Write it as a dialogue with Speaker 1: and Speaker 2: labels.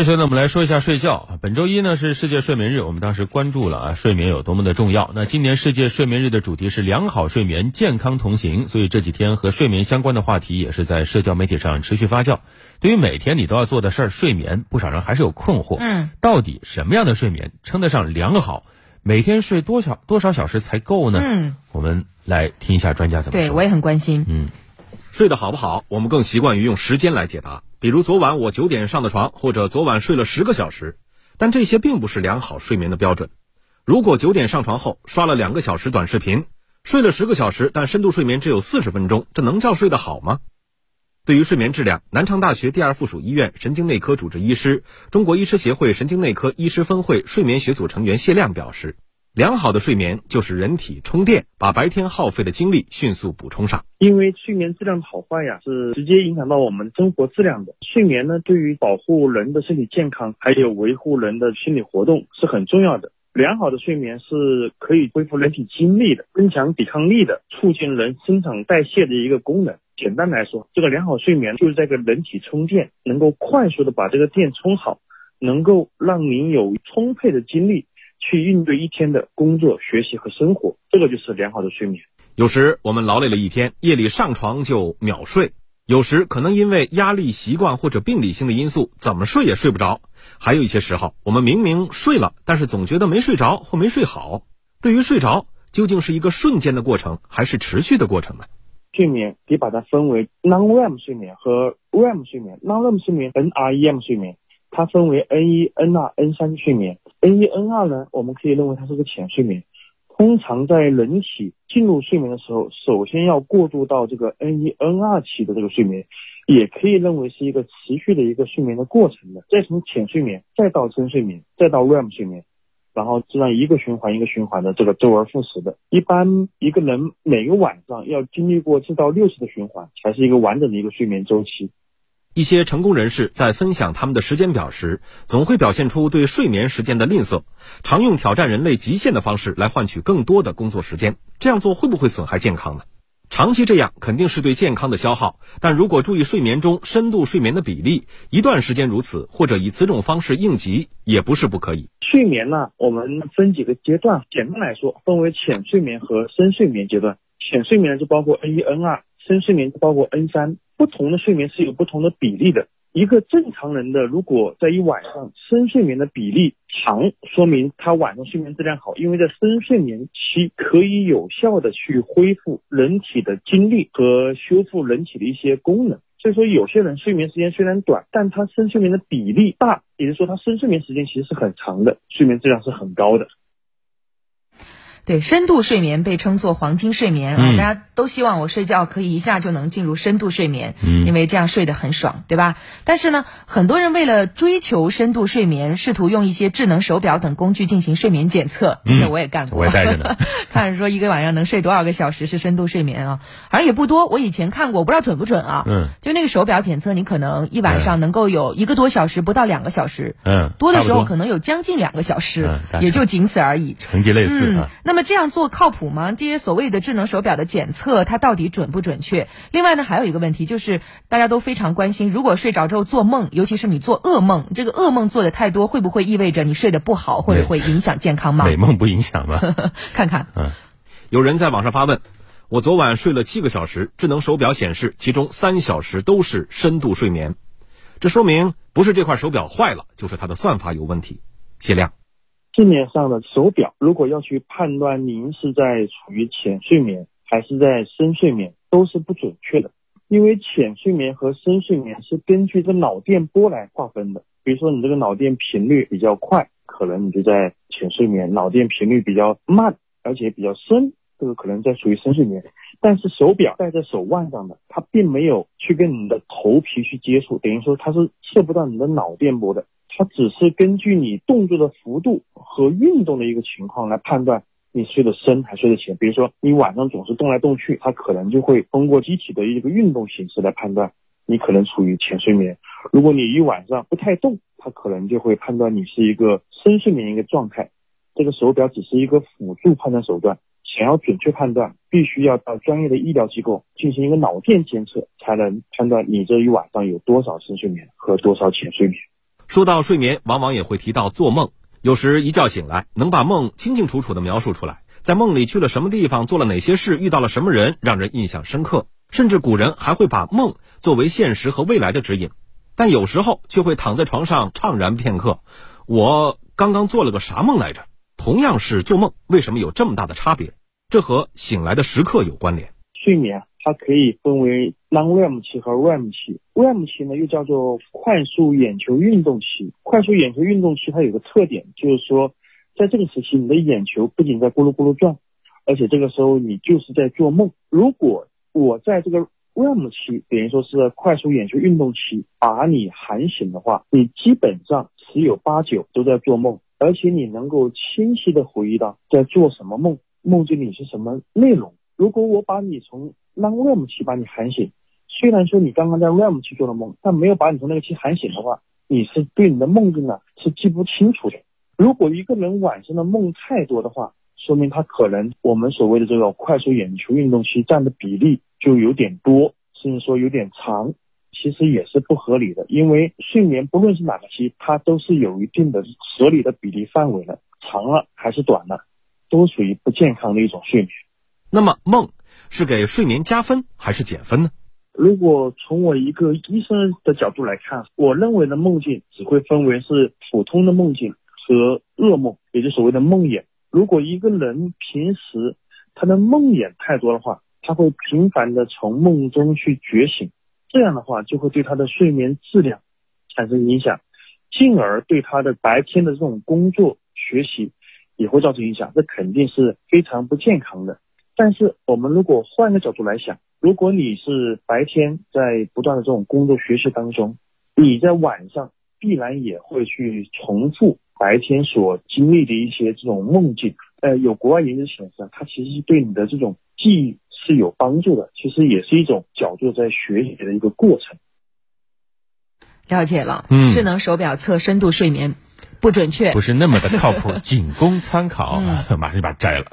Speaker 1: 接下来呢，我们来说一下睡觉。本周一呢是世界睡眠日，我们当时关注了啊睡眠有多么的重要。那今年世界睡眠日的主题是良好睡眠，健康同行，所以这几天和睡眠相关的话题也是在社交媒体上持续发酵。对于每天你都要做的事儿，睡眠，不少人还是有困惑。
Speaker 2: 嗯，
Speaker 1: 到底什么样的睡眠称得上良好？每天睡多少多少小时才够呢？
Speaker 2: 嗯，
Speaker 1: 我们来听一下专家怎么说。
Speaker 2: 对我也很关心。
Speaker 1: 嗯，
Speaker 3: 睡得好不好，我们更习惯于用时间来解答。比如昨晚我九点上的床，或者昨晚睡了十个小时，但这些并不是良好睡眠的标准。如果九点上床后刷了两个小时短视频，睡了十个小时，但深度睡眠只有四十分钟，这能叫睡得好吗？对于睡眠质量，南昌大学第二附属医院神经内科主治医师、中国医师协会神经内科医师分会睡眠学组成员谢亮表示。良好的睡眠就是人体充电，把白天耗费的精力迅速补充上。
Speaker 4: 因为睡眠质量的好坏呀，是直接影响到我们生活质量的。睡眠呢，对于保护人的身体健康，还有维护人的心理活动是很重要的。良好的睡眠是可以恢复人体精力的，增强抵抗力的，促进人生长代谢的一个功能。简单来说，这个良好睡眠就是在给人体充电，能够快速的把这个电充好，能够让您有充沛的精力。去应对一天的工作、学习和生活，这个就是良好的睡眠。
Speaker 3: 有时我们劳累了一天，夜里上床就秒睡；有时可能因为压力、习惯或者病理性的因素，怎么睡也睡不着。还有一些时候，我们明明睡了，但是总觉得没睡着或没睡好。对于睡着，究竟是一个瞬间的过程，还是持续的过程呢？
Speaker 4: 睡眠可以把它分为 non-REM 睡眠和 REM 睡眠。non-REM 睡眠 （N-R-E-M） 睡眠，它分为 N 一、N 二、N 三睡眠。N 一 N 二呢，我们可以认为它是个浅睡眠。通常在人体进入睡眠的时候，首先要过渡到这个 N 一 N 二期的这个睡眠，也可以认为是一个持续的一个睡眠的过程的。再从浅睡眠，再到深睡眠，再到 REM 睡眠，然后这样一个循环一个循环的这个周而复始的。一般一个人每个晚上要经历过四到六次的循环，才是一个完整的一个睡眠周期。
Speaker 3: 一些成功人士在分享他们的时间表时，总会表现出对睡眠时间的吝啬，常用挑战人类极限的方式来换取更多的工作时间。这样做会不会损害健康呢？长期这样肯定是对健康的消耗。但如果注意睡眠中深度睡眠的比例，一段时间如此，或者以此种方式应急，也不是不可以。
Speaker 4: 睡眠呢，我们分几个阶段，简单来说，分为浅睡眠和深睡眠阶段。浅睡眠就包括 N 一、N 二，深睡眠包括 N 三。不同的睡眠是有不同的比例的。一个正常人的，如果在一晚上深睡眠的比例长，说明他晚上睡眠质量好，因为在深睡眠期可以有效的去恢复人体的精力和修复人体的一些功能。所以说，有些人睡眠时间虽然短，但他深睡眠的比例大，也就是说他深睡眠时间其实是很长的，睡眠质量是很高的。
Speaker 2: 对，深度睡眠被称作黄金睡眠啊，大家都希望我睡觉可以一下就能进入深度睡眠，因为这样睡得很爽，对吧？但是呢，很多人为了追求深度睡眠，试图用一些智能手表等工具进行睡眠检测，这我也干过，
Speaker 1: 我也带着呢。
Speaker 2: 看说一个晚上能睡多少个小时是深度睡眠啊？好像也不多，我以前看过，我不知道准不准啊？
Speaker 1: 嗯，
Speaker 2: 就那个手表检测，你可能一晚上能够有一个多小时，不到两个小时，
Speaker 1: 嗯，
Speaker 2: 多的时候可能有将近两个小时，也就仅此而已，
Speaker 1: 成绩类似
Speaker 2: 啊。那么这样做靠？谱吗？这些所谓的智能手表的检测，它到底准不准确？另外呢，还有一个问题就是，大家都非常关心，如果睡着之后做梦，尤其是你做噩梦，这个噩梦做的太多，会不会意味着你睡得不好，或者会影响健康吗？
Speaker 1: 美梦不影响吗？
Speaker 2: 看看，
Speaker 1: 嗯，
Speaker 3: 有人在网上发问：我昨晚睡了七个小时，智能手表显示其中三小时都是深度睡眠，这说明不是这块手表坏了，就是它的算法有问题。谢亮。
Speaker 4: 市面上的手表，如果要去判断您是在处于浅睡眠还是在深睡眠，都是不准确的。因为浅睡眠和深睡眠是根据这脑电波来划分的。比如说，你这个脑电频率比较快，可能你就在浅睡眠；脑电频率比较慢，而且比较深，这个可能在属于深睡眠。但是手表戴在手腕上的，它并没有去跟你的头皮去接触，等于说它是测不到你的脑电波的。它只是根据你动作的幅度和运动的一个情况来判断你睡得深还睡得浅。比如说你晚上总是动来动去，它可能就会通过机体的一个运动形式来判断你可能处于浅睡眠。如果你一晚上不太动，它可能就会判断你是一个深睡眠一个状态。这个手表只是一个辅助判断手段，想要准确判断，必须要到专业的医疗机构进行一个脑电监测，才能判断你这一晚上有多少深睡眠和多少浅睡眠。
Speaker 3: 说到睡眠，往往也会提到做梦。有时一觉醒来，能把梦清清楚楚地描述出来，在梦里去了什么地方，做了哪些事，遇到了什么人，让人印象深刻。甚至古人还会把梦作为现实和未来的指引。但有时候却会躺在床上怅然片刻，我刚刚做了个啥梦来着？同样是做梦，为什么有这么大的差别？这和醒来的时刻有关联。
Speaker 4: 睡眠它可以分为 non-REM 期和 REM 期。REM 期呢又叫做快速眼球运动期。快速眼球运动期它有个特点，就是说在这个时期，你的眼球不仅在咕噜咕噜转，而且这个时候你就是在做梦。如果我在这个 REM 期，等于说是快速眼球运动期，把你喊醒的话，你基本上十有八九都在做梦，而且你能够清晰的回忆到在做什么梦，梦境里是什么内容。如果我把你从让 REM 期把你喊醒，虽然说你刚刚在 REM 期做的梦，但没有把你从那个期喊醒的话，你是对你的梦境呢是记不清楚的。如果一个人晚上的梦太多的话，说明他可能我们所谓的这个快速眼球运动期占的比例就有点多，甚至说有点长，其实也是不合理的。因为睡眠不论是哪个期，它都是有一定的合理的比例范围的，长了还是短了，都属于不健康的一种睡眠。
Speaker 3: 那么梦是给睡眠加分还是减分呢？
Speaker 4: 如果从我一个医生的角度来看，我认为的梦境只会分为是普通的梦境和噩梦，也就所谓的梦魇。如果一个人平时他的梦魇太多的话，他会频繁的从梦中去觉醒，这样的话就会对他的睡眠质量产生影响，进而对他的白天的这种工作学习也会造成影响，这肯定是非常不健康的。但是我们如果换个角度来想，如果你是白天在不断的这种工作学习当中，你在晚上必然也会去重复。白天所经历的一些这种梦境，呃，有国外研究显示啊，它其实是对你的这种记忆是有帮助的，其实也是一种角度在学习的一个过程。
Speaker 2: 了解了，嗯，智能手表测深度睡眠不准确，
Speaker 1: 不是那么的靠谱，仅供参考，马上就把它摘了。